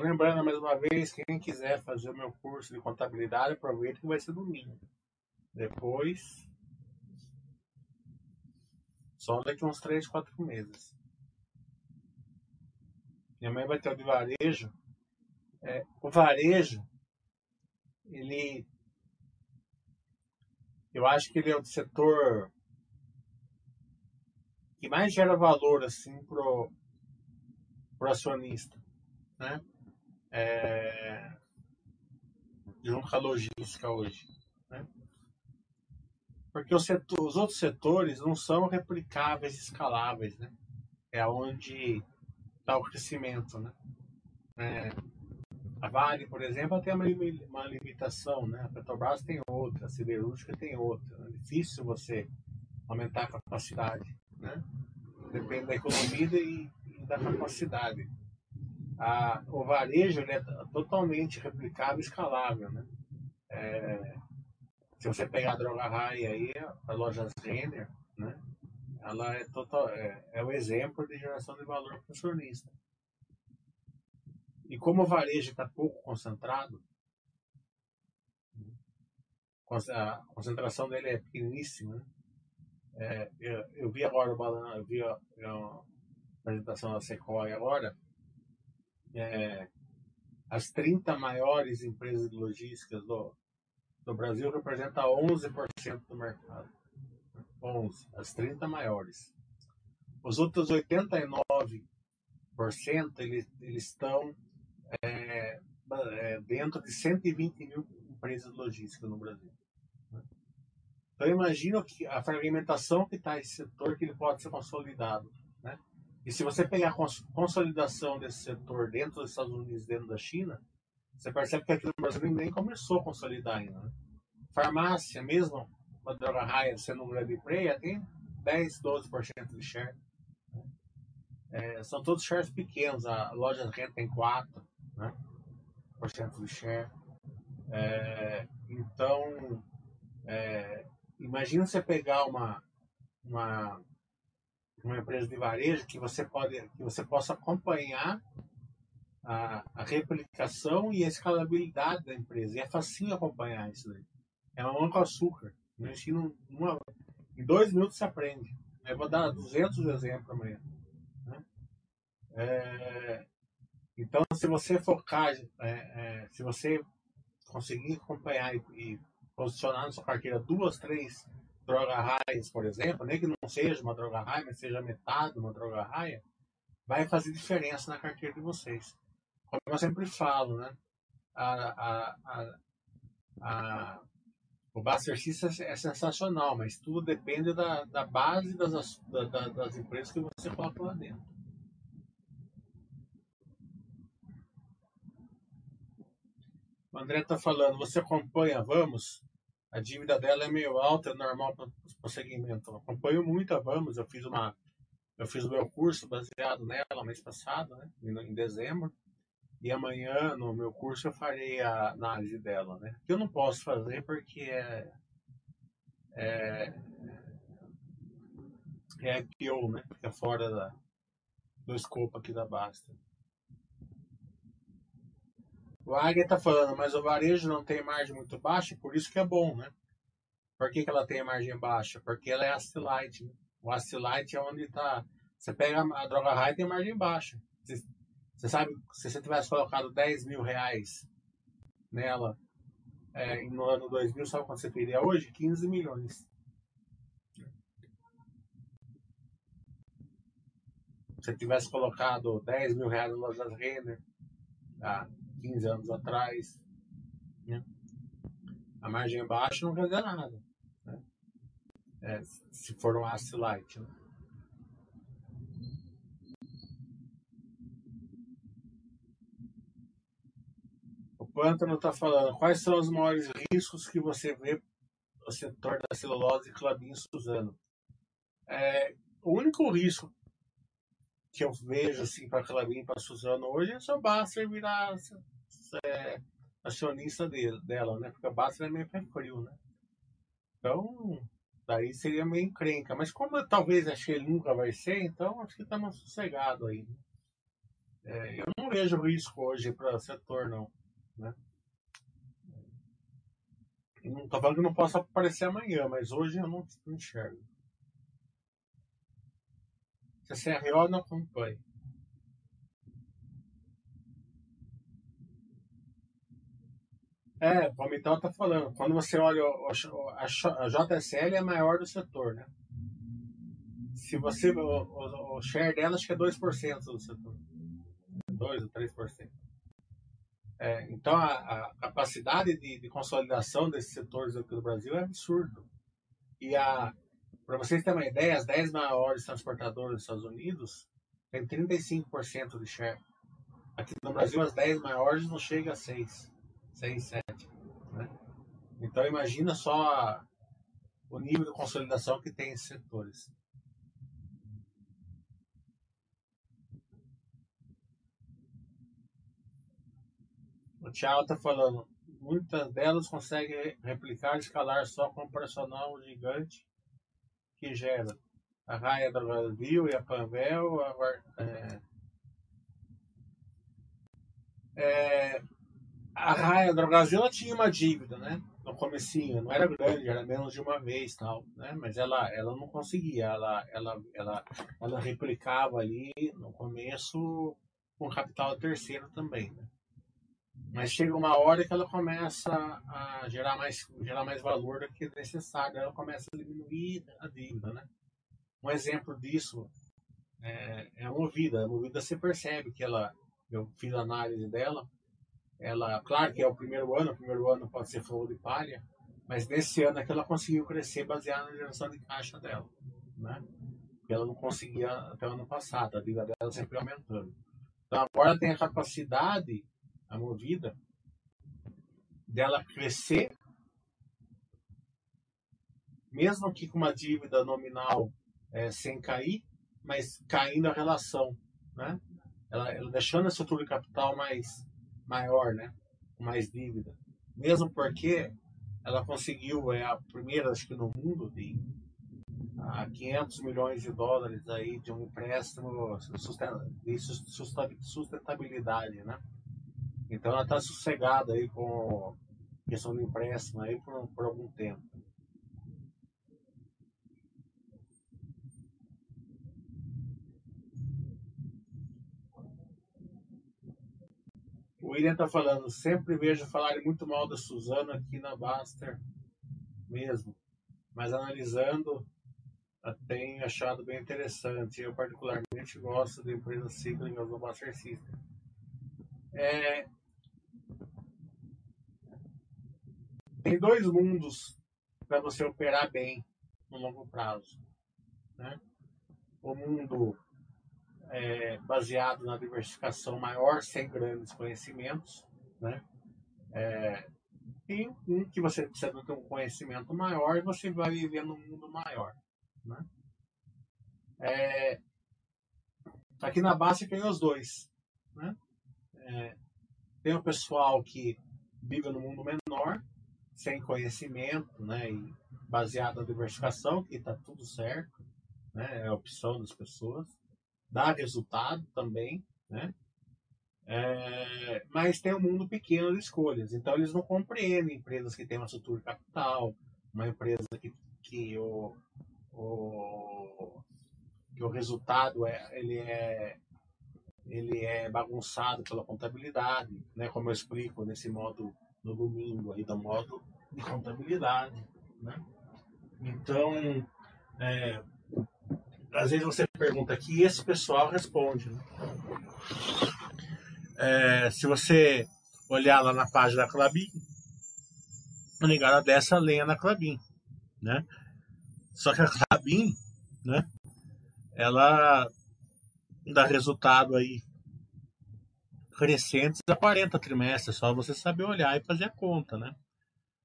Lembrando mais uma vez, quem quiser fazer o meu curso de contabilidade, aproveita que vai ser domingo. Depois, só daqui uns 3, 4 meses. Minha mãe vai ter o de varejo. É, o varejo, ele. Eu acho que ele é o setor que mais gera valor assim pro, pro acionista, né? É, junto logística hoje. Né? Porque os, setor, os, outros setores não são replicáveis, escaláveis. Né? É onde está o crescimento. Né? É, a Vale, por exemplo, tem uma, uma limitação. Né? A Petrobras tem outra, a Siderúrgica tem outra. É difícil você aumentar a capacidade. Né? Depende da economia e, e da capacidade a, o varejo é totalmente replicável e escalável. Né? É, se você pegar a Droga Raia aí, a loja Renner, né? ela é, total, é, é o exemplo de geração de valor para o acionista. E como o varejo está pouco concentrado, a concentração dele é pequeníssima. Né? É, eu, eu, vi agora eu vi a, a apresentação da Sequoia agora, é, as 30 maiores empresas de logística do, do Brasil representam 11% do mercado. 11, as 30 maiores. Os outros 89% eles, eles estão é, é, dentro de 120 mil empresas logísticas no Brasil. Então imagina que a fragmentação que está esse setor que ele pode ser consolidado. Né? E se você pegar a consolidação desse setor dentro dos Estados Unidos, dentro da China, você percebe que aqui no Brasil nem começou a consolidar ainda. Né? Farmácia, mesmo a droga raia sendo um grande player, tem 10, 12% de share. Né? É, são todos shares pequenos. A loja de renda tem 4% né? por cento de share. É, então, é, imagina você pegar uma, uma uma empresa de varejo que você pode que você possa acompanhar a, a replicação e a escalabilidade da empresa. E é facinho acompanhar isso daí. É uma com açúcar. Ensino, uma, em dois minutos você aprende. Eu vou dar 200 exemplos amanhã. Né? É, então, se você focar, é, é, se você conseguir acompanhar e, e posicionar na sua carteira duas, três droga raias, por exemplo, nem que não seja uma droga raia, mas seja metade de uma droga raia, vai fazer diferença na carteira de vocês. Como eu sempre falo, né? A, a, a, o Buster System é sensacional, mas tudo depende da, da base das, da, das empresas que você coloca lá dentro. O André está falando, você acompanha Vamos? A dívida dela é meio alta, é normal para o segmento. Eu acompanho muito a Vamos, eu fiz uma eu fiz o meu curso baseado nela mês passado, né, em dezembro. E amanhã, no meu curso, eu farei a análise dela, né? Que eu não posso fazer porque é. É, é IPO, né? Fica fora da, do escopo aqui da Basta. O Águia está falando, mas o varejo não tem margem muito baixa, por isso que é bom, né? Por que, que ela tem margem baixa? Porque ela é asset Né? O asset é onde está. Você pega a droga high tem margem baixa. Você, você, sabe, se você tivesse colocado 10 mil reais nela é, no ano 2000, sabe quanto você teria hoje? 15 milhões. Se você tivesse colocado 10 mil reais no lojas Renner, tá? 15 anos atrás. Né? A margem baixa não quer dizer nada. Né? é, se for um aço light. Né? O Pântano está falando, quais são os maiores riscos que você vê no setor da celulose e Clabin Suzano? É, o único risco que eu vejo assim, para Clabin e para Suzano hoje é o Basser virar é, acionista dele, dela, né? Porque a Basser é meio frio, né? Então, daí seria meio encrenca. Mas como eu, talvez que ele nunca vai ser, então acho que está mais sossegado aí. Né? É, eu não vejo risco hoje para setor, não. Né? Não estou falando que não possa aparecer amanhã, mas hoje eu não, não enxergo. CCRO não acompanha. É, o Palmital está falando. Quando você olha a JSL é a maior do setor, né? Se você o, o, o share dela acho que é 2% do setor. 2 ou 3%. É, então a, a capacidade de, de, consolidação desses setores aqui do Brasil é absurdo. E a para vocês terem uma ideia, as 10 maiores transportadoras dos Estados Unidos têm 35% de share. Aqui no Brasil, as 10 maiores não chegam a 6, 6, 7. Né? Então, imagina só o nível de consolidação que tem esses setores. O Thiago está falando, muitas delas conseguem replicar escalar só com um personal gigante que gera a Raia do Brasil e a Panvel. A, é, é, a Raia do Brasil ela tinha uma dívida, né? No comecinho, não era grande, era menos de uma vez, tal, né? Mas ela, ela não conseguia, ela, ela, ela, ela replicava ali no começo com capital terceiro também, né? Mas chega uma hora que ela começa a gerar mais, gerar mais valor do que necessário, ela começa a diminuir a dívida, né? Um exemplo disso é, é a Movida. A Movida você percebe que ela, eu fiz a análise dela, ela, claro que é o primeiro ano, o primeiro ano pode ser fogo de palha, mas nesse ano é que ela conseguiu crescer baseado na geração de caixa dela, né? Que ela não conseguia até o ano passado, a dívida dela sempre aumentando. Então agora tem a capacidade a movida, dela crescer, mesmo que com uma dívida nominal é, sem cair, mas caindo a relação, né? Ela, ela deixando a estrutura de capital mais maior, né? Mais dívida. Mesmo porque ela conseguiu, é a primeira, acho que no mundo, de a 500 milhões de dólares aí de um empréstimo de sustentabilidade, né? Então ela está sossegada aí com questão do empréstimo aí por, por algum tempo. O William está falando, sempre vejo falarem muito mal da Suzano aqui na Baster mesmo. Mas analisando, tenho achado bem interessante. Eu particularmente gosto da empresa cíclicas do Baster System. É, tem dois mundos para você operar bem no longo prazo. Né? O mundo é, baseado na diversificação maior, sem grandes conhecimentos, né? É, e um que você precisa ter um conhecimento maior e você vai viver num mundo maior. Né? É, aqui na base tem os dois. Né? É, tem o pessoal que vive no mundo menor sem conhecimento, né, e baseado na diversificação, que está tudo certo, né, é a opção das pessoas, dá resultado também, né, é, mas tem um mundo pequeno de escolhas, então eles não compreendem empresas que têm uma estrutura de capital, uma empresa que, que, o, o, que o resultado é, ele é ele é bagunçado pela contabilidade, né, como eu explico nesse modo no domingo aí do modo de contabilidade, né? Então, é, às vezes você pergunta aqui e esse pessoal responde. Né? É, se você olhar lá na página da Clabin, a negada dessa lenha na Clabin, né? Só que a Clabin, né? Ela dá resultado aí crescentes a 40 trimestres, só você saber olhar e fazer a conta, né?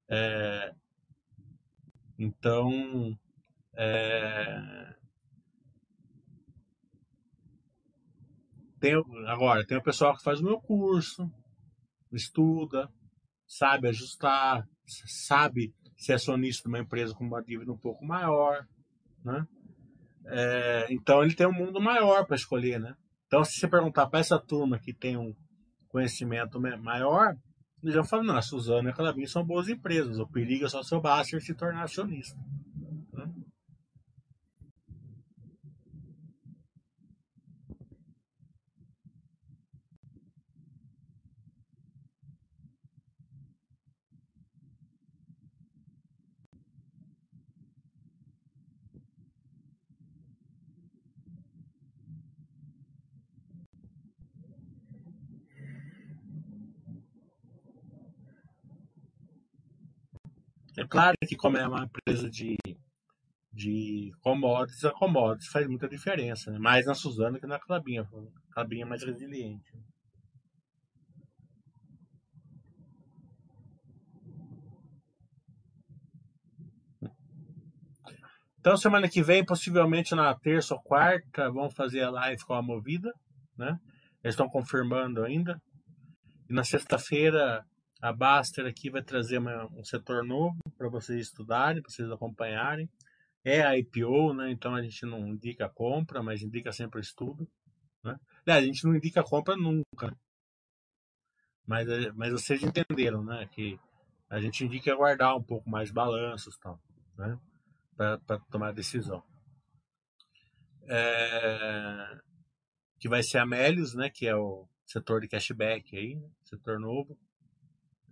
É, então, é, tem, agora, tem o pessoal que faz o meu curso, estuda, sabe ajustar, sabe ser acionista de uma empresa com uma dívida um pouco maior, né? É, então ele tem um mundo maior para escolher, né? Então se você perguntar para essa turma que tem um conhecimento maior, eles vão falar, não, a Suzana e a Calabim são boas empresas, o perigo é só seu Baster se tornar acionista. É claro que como é uma empresa de, de commodities, a commodities faz muita diferença, né? mais na Suzana que na Clabinha. A Clabinha é mais resiliente. Então, semana que vem, possivelmente na terça ou quarta, vão fazer a live com a Movida, né? Eles estão confirmando ainda. E na sexta-feira, a Baster aqui vai trazer uma, um setor novo para vocês estudarem, para vocês acompanharem. É a IPO, né? Então a gente não indica compra, mas indica sempre estudo. Né? a gente não indica compra nunca. Né? Mas, eh, mas vocês entenderam, né? Que a gente indica guardar um pouco mais balanços tal, né? Para tomar decisão. É, que vai ser a Melios, né? Que é o setor de cashback aí, né? setor novo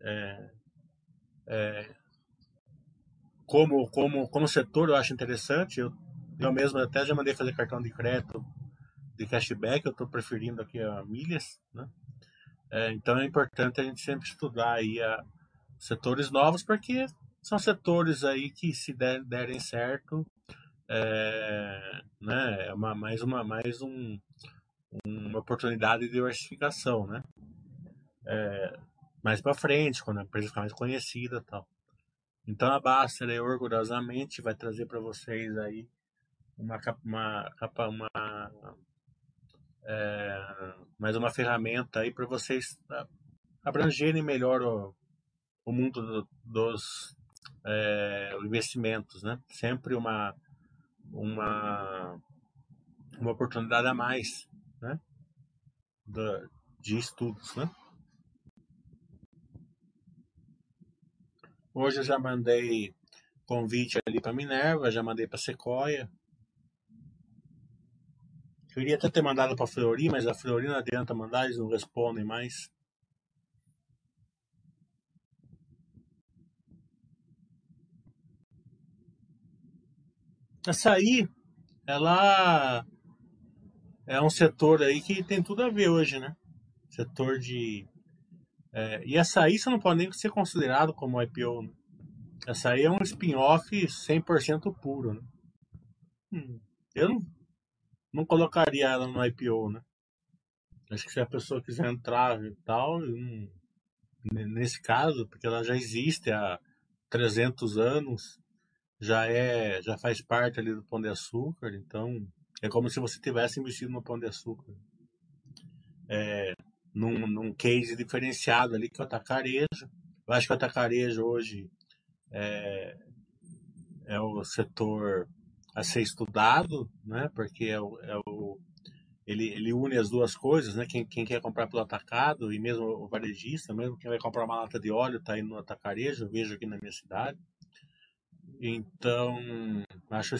é, é, como, como, como setor eu acho interessante. Eu, eu mesmo até já mandei fazer cartão de crédito de cashback, eu estou preferindo aqui a milhas, né? É, então é importante a gente sempre estudar aí a, setores novos, porque são setores aí que se der, derem certo, é, né, é uma, mais uma mais um, uma oportunidade de diversificação, né? É, mais para frente, quando a empresa ficar mais conhecida tal. Então a Baster orgulhosamente vai trazer para vocês aí uma uma uma é, mais uma ferramenta aí para vocês abrangerem melhor o, o mundo do, dos é, investimentos, né? Sempre uma uma uma oportunidade a mais, né? De estudos, né? Hoje eu já mandei convite ali para Minerva, já mandei para Sequoia. Queria até ter mandado para Fleury, mas a Fleury não adianta mandar, eles não respondem mais. Açaí, ela é um setor aí que tem tudo a ver hoje, né? Setor de é, e açaí você não pode nem ser considerado como IPO. Né? Açaí é um spin-off 100% puro. Né? Hum, eu não, não colocaria ela no IPO, né? Acho que se a pessoa quiser entrar e tal, hum, nesse caso, porque ela já existe há 300 anos, já é, já faz parte ali do Pão de Açúcar, então é como se você tivesse investido no Pão de Açúcar. É, num, num case diferenciado ali, que é o atacarejo. Eu acho que o atacarejo hoje é, é o setor a ser estudado, né? Porque é o, é o ele, ele une as duas coisas, né? Quem, quem quer comprar pelo atacado e mesmo o varejista, mesmo quem vai comprar uma lata de óleo está indo no atacarejo, eu vejo aqui na minha cidade. Então, acho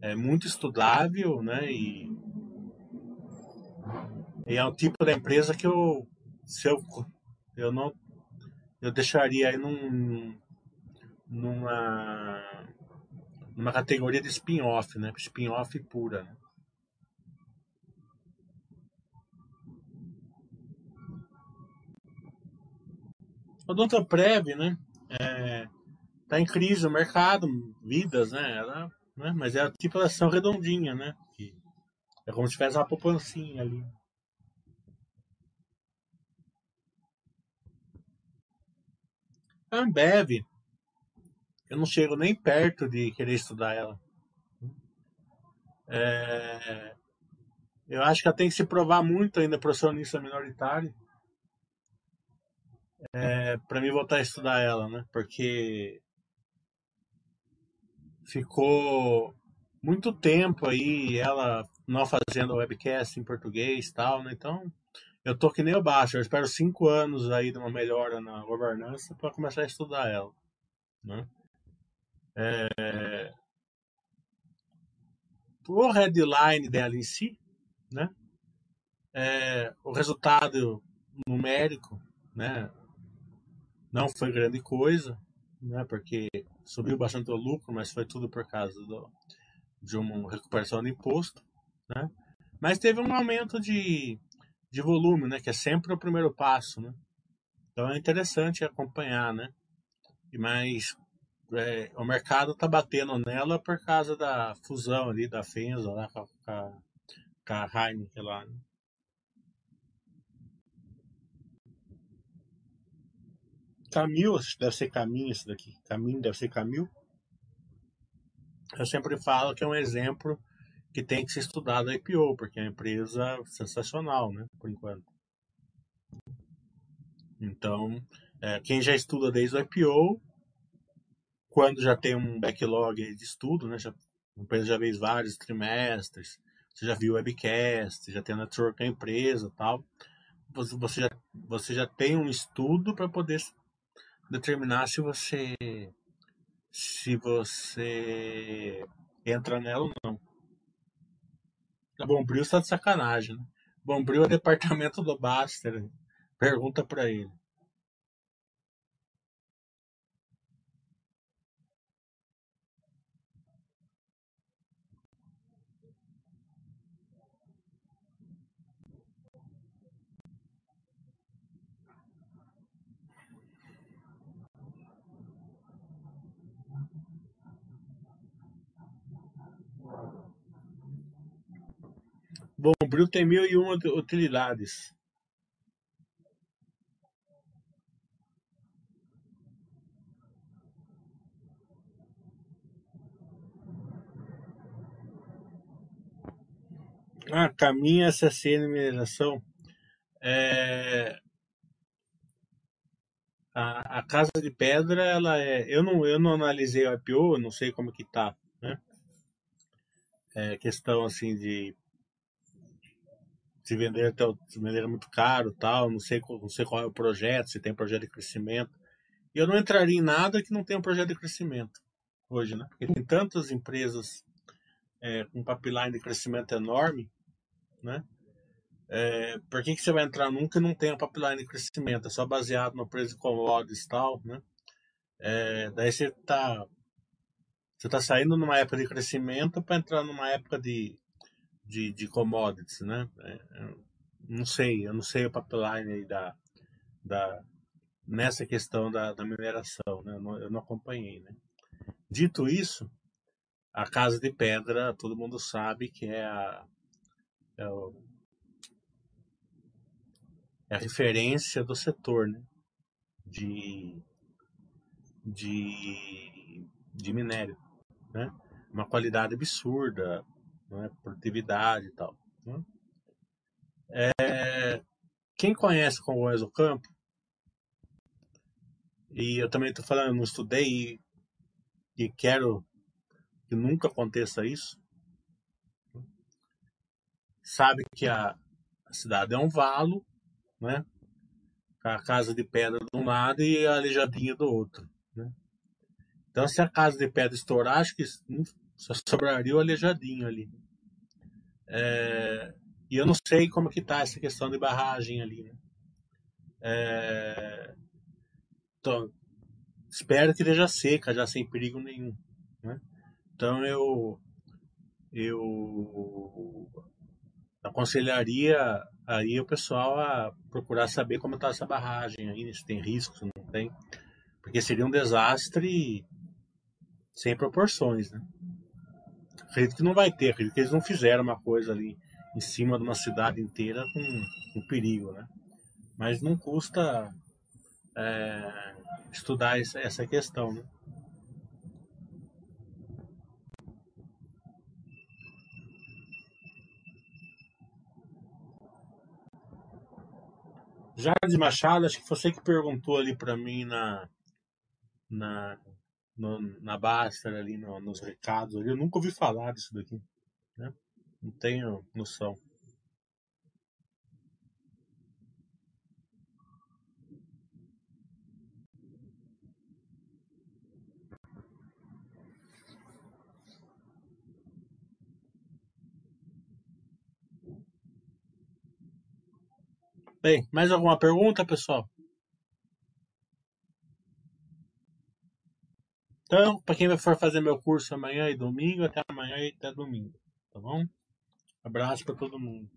é muito estudável, né? E e é o tipo da empresa que eu, se eu, eu não, eu deixaria aí num, numa, numa categoria de spin-off, né? Spin-off pura, né? O Prev, né? É, tá em crise o mercado, vidas, né? Ela, né? Mas é tipo ação redondinha, né? É como se tivesse uma poupancinha ali. Ambev, eu não chego nem perto de querer estudar ela. É, eu acho que ela tem que se provar muito ainda para acionista minoritário é, para mim voltar a estudar ela, né? Porque ficou muito tempo aí ela não fazendo webcast em português tal, né? Então eu tô que nem o baixo, eu espero cinco anos aí de uma melhora na governança para começar a estudar ela, né? É... O headline dela em si, né? É... O resultado numérico, né? Não foi grande coisa, né? Porque subiu bastante o lucro, mas foi tudo por causa do, de uma recuperação de imposto, né? Mas teve um aumento de, de volume, né? Que é sempre o primeiro passo, né? Então é interessante acompanhar, né? E mais é, o mercado está batendo nela por causa da fusão ali da Fenza lá com a, com a Heineken lá. Né? Camil, deve ser caminho isso daqui. Caminho deve ser Camil. Eu sempre falo que é um exemplo que tem que ser estudado a IPO, porque é uma empresa sensacional, né? Por enquanto. Então, é, quem já estuda desde o IPO, quando já tem um backlog de estudo, né? Já, a empresa já fez vários trimestres, você já viu webcast, já tem a network da empresa tal. Você já, você já tem um estudo para poder determinar se você se você entra nela ou não. Bombril está de sacanagem, né? Bombril é departamento do Baster. Pergunta para ele. Bombril tem mil e uma utilidades. Ah, caminha SSN mineração. É... A, a, casa de pedra, ela é. Eu não, eu não analisei o IPO, não sei como que tá, né? É questão assim de se vender até se vender muito caro, tal, não sei, não sei qual é o projeto, se tem projeto de crescimento. E eu não entraria em nada que não tenha um projeto de crescimento hoje, né? Porque tem tantas empresas é, com pipeline de crescimento enorme, né? É, por que, que você vai entrar nunca não tem um pipeline de crescimento? É só baseado no preço de commodities e tal, né? É, daí você está você tá saindo numa época de crescimento para entrar numa época de de, de commodities, né? É, não sei, eu não sei o pipeline da, da, nessa questão da, da mineração, né? Eu não, eu não acompanhei, né? Dito isso, a Casa de Pedra, todo mundo sabe que é a, é, o, é a referência do setor, né? De, de, de minério, né? Uma qualidade absurda, né? produtividade e tal. Né? É, quem conhece Congonhas do Campo, e eu também estou falando, eu não estudei e, e quero que nunca aconteça isso, sabe que a, a cidade é um valo, né? a casa de pedra de um lado e a aleijadinha do outro. Né? Então, se a casa de pedra estourar, acho que só sobraria o aleijadinho ali. É, e eu não sei como que tá essa questão de barragem ali, né? É, então, espero que esteja seca, já sem perigo nenhum, né? Então eu eu aconselharia aí o pessoal a procurar saber como está essa barragem aí, se tem risco, se não tem, porque seria um desastre sem proporções, né? Acredito que não vai ter, acredito que eles não fizeram uma coisa ali em cima de uma cidade inteira com, com perigo, né? Mas não custa é, estudar essa questão, né? Jardim Machado, acho que você que perguntou ali para mim na na no, na Baster ali no, nos recados ali, eu nunca ouvi falar disso daqui, né? Não tenho noção. Bem, mais alguma pergunta, pessoal? Então, para quem for fazer meu curso amanhã e domingo, até amanhã e até domingo, tá bom? Abraço para todo mundo.